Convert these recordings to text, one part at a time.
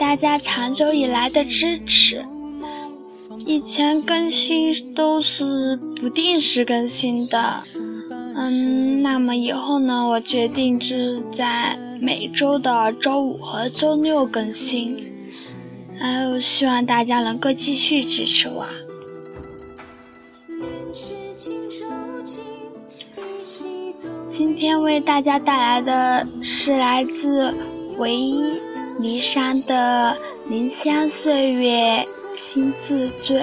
大家长久以来的支持。以前更新都是不定时更新的，嗯，那么以后呢，我决定就是在每周的周五和周六更新。还有，希望大家能够继续支持我。今天为大家带来的是来自唯一离山的《林香岁月心自醉》。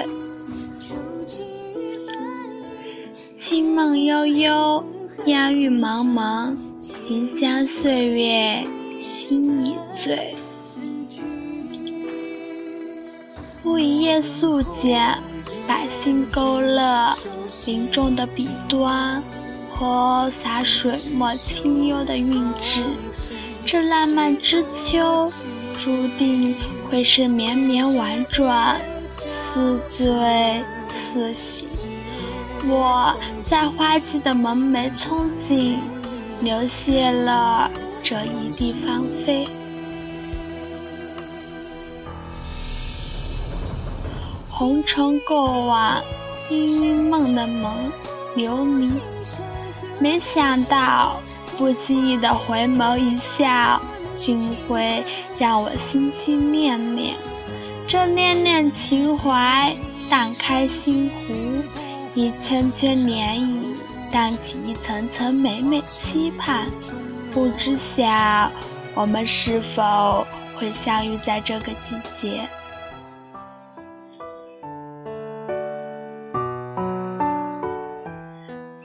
清梦悠悠，烟雨茫茫，林香岁月心已醉。不一夜素简，百姓勾勒林中的笔端。和洒水墨清幽的韵致，这浪漫之秋，注定会是绵绵婉转，似醉似醒。我在花季的门楣憧憬，流泻了这一地芳菲。红尘过往，氤氲梦的梦流离。没想到，不经意的回眸一笑，竟会让我心心念念。这念念情怀，荡开心湖，一圈圈涟漪，荡起一层层美美期盼。不知晓，我们是否会相遇在这个季节？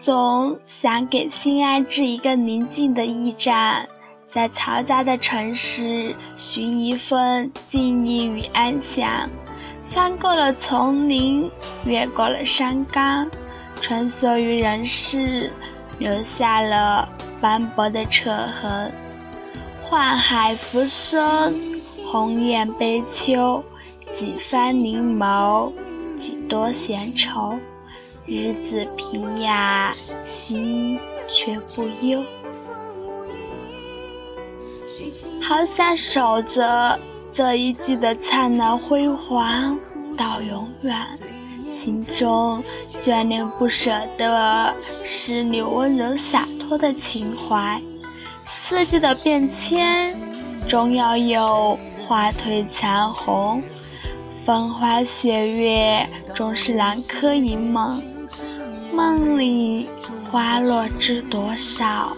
总想给心安置一个宁静的驿站，在嘈杂的城市寻一份静谧与安详。翻过了丛林，越过了山岗，穿梭于人世，留下了斑驳的车痕。宦海浮生，鸿雁悲秋，几番凝眸，几多闲愁。日子平雅，心却不忧。好想守着这一季的灿烂辉煌到永远，心中眷恋不舍的是你温柔洒脱的情怀。四季的变迁，终要有花褪残红，风花雪月，终是南柯一梦。梦里花落知多少，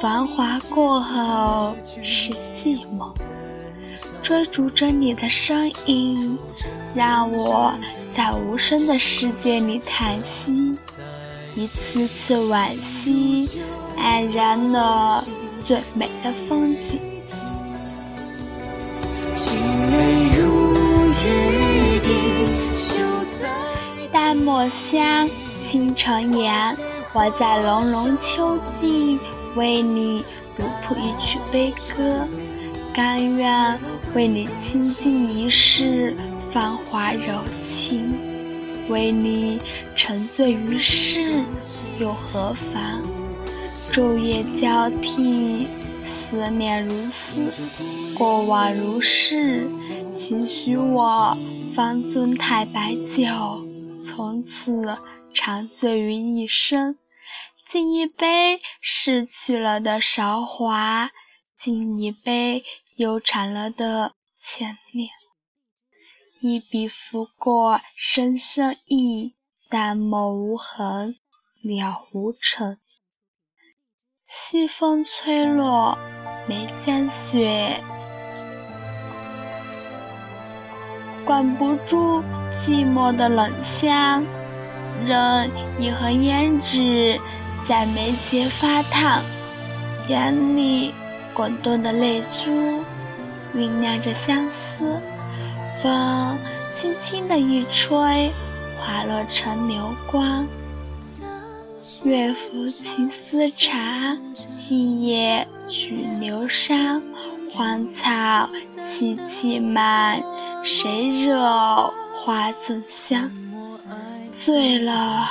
繁华过后是寂寞。追逐着你的身影，让我在无声的世界里叹息，一次次惋惜，黯然了最美的风景。淡墨香。倾城言，我在浓浓秋季为你独谱一曲悲歌，甘愿为你倾尽一世繁华柔情，为你沉醉于世又何妨？昼夜交替，思念如丝，过往如是，请许我方尊太白酒，从此。长醉于一生，敬一杯逝去了的韶华，敬一杯悠长了的牵念。一笔拂过深深意，淡墨无痕，了无尘。西风吹落眉间雪，管不住寂寞的冷香。任一盒胭脂在眉间发烫，眼里滚动的泪珠酝酿着相思。风轻轻的一吹，滑落成流光。月浮青丝长，静夜曲流觞。荒草萋萋满，谁惹花赠香？醉了，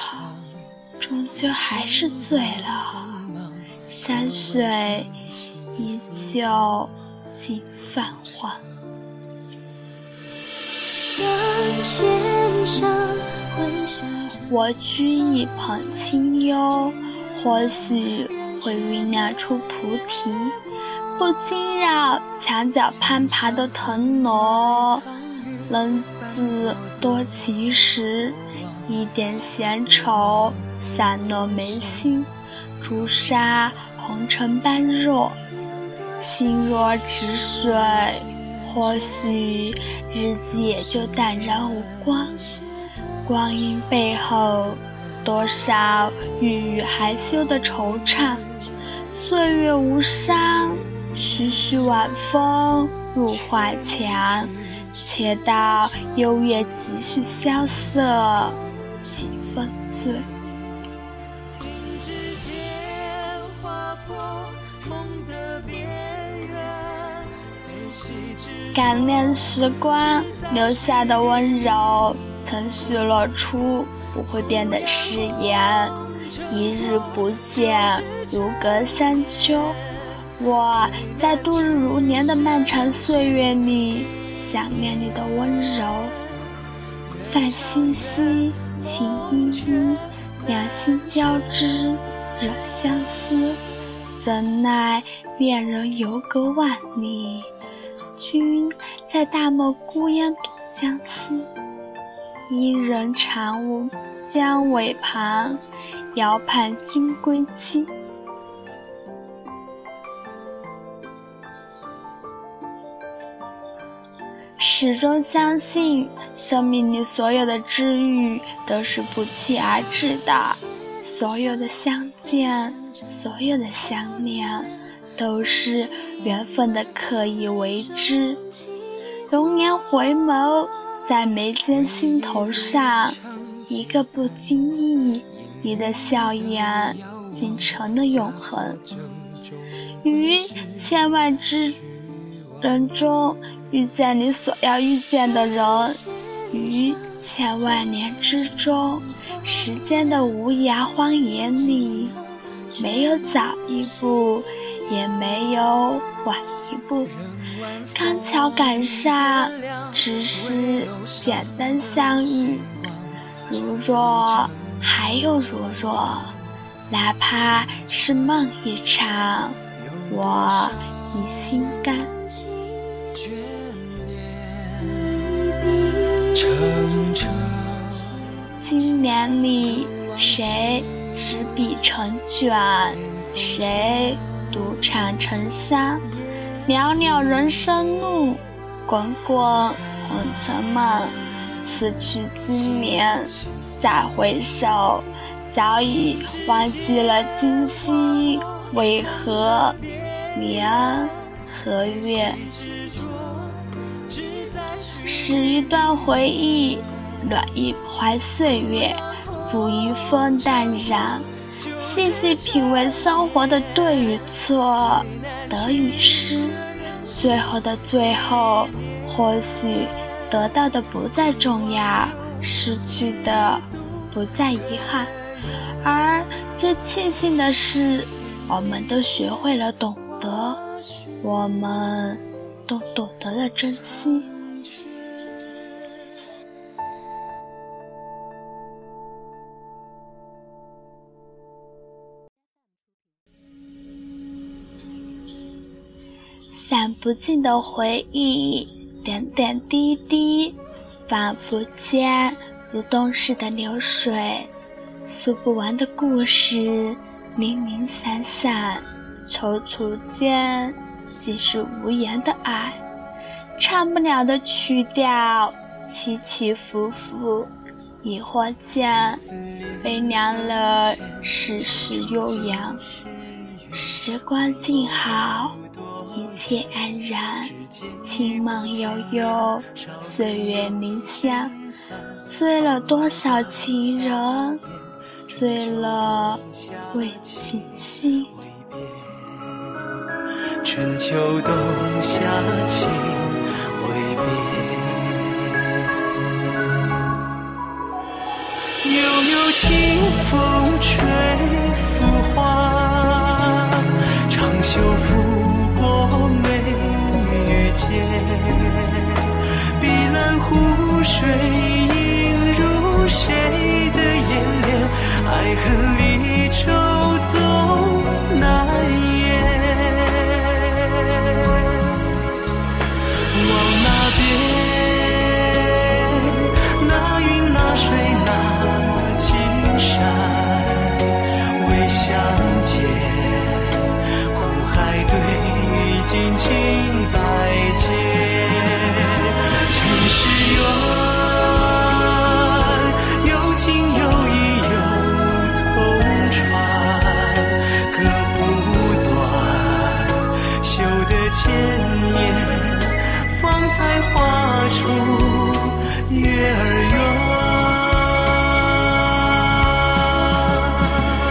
终究还是醉了。山水依旧尽泛黄。我掬一捧清幽，或许会酝酿出菩提，不惊扰墙角攀爬的藤萝。冷子多情时，一点闲愁散落眉心，朱砂红尘般弱，心若止水，或许日子也就淡然无光。光阴背后，多少郁郁还休的惆怅。岁月无声，徐徐晚风入画墙，且道幽月几许萧瑟，几分醉。感念时光留下的温柔。曾许诺出不会变的誓言，一日不见，如隔三秋。我在度日如年的漫长岁月里，想念你的温柔。泛兮兮，情依依，两心交织，惹相思。怎奈恋人犹隔万里，君在大漠孤烟独相思。伊人长舞江尾旁，遥盼君归期。始终相信，生命里所有的治愈都是不期而至的，所有的相见，所有的想念，都是缘分的刻意为之。容颜回眸。在眉间、心头上，一个不经意，你的笑颜竟成了永恒。于千万之人中遇见你所要遇见的人，于千万年之中，时间的无涯荒野里，没有早一步，也没有晚一步。刚巧赶上，只是简单相遇。如若还有如若，哪怕是梦一场，我已心甘。今年里，谁执笔成卷，谁独唱沉香。袅袅人生路，滚滚红尘梦。此去经年，再回首，早已忘记了今夕为何年何月。是一段回忆，暖一怀岁月，煮一份淡然。细细品味生活的对与错，得与失，最后的最后，或许得到的不再重要，失去的不再遗憾，而最庆幸的是，我们都学会了懂得，我们都懂得了珍惜。不尽的回忆，点点滴滴，仿佛间如东逝的流水，诉不完的故事，零零散散，踌躇间，尽是无言的爱，唱不了的曲调，起起伏伏，疑惑间，悲凉了世事悠扬，时光静好。一切安然，清梦悠悠，岁月凝香，醉了多少情人，醉了未尽心。春秋冬夏情未变，悠悠清风吹拂花，长袖拂。间碧蓝湖水映入谁的眼帘？爱恨离愁总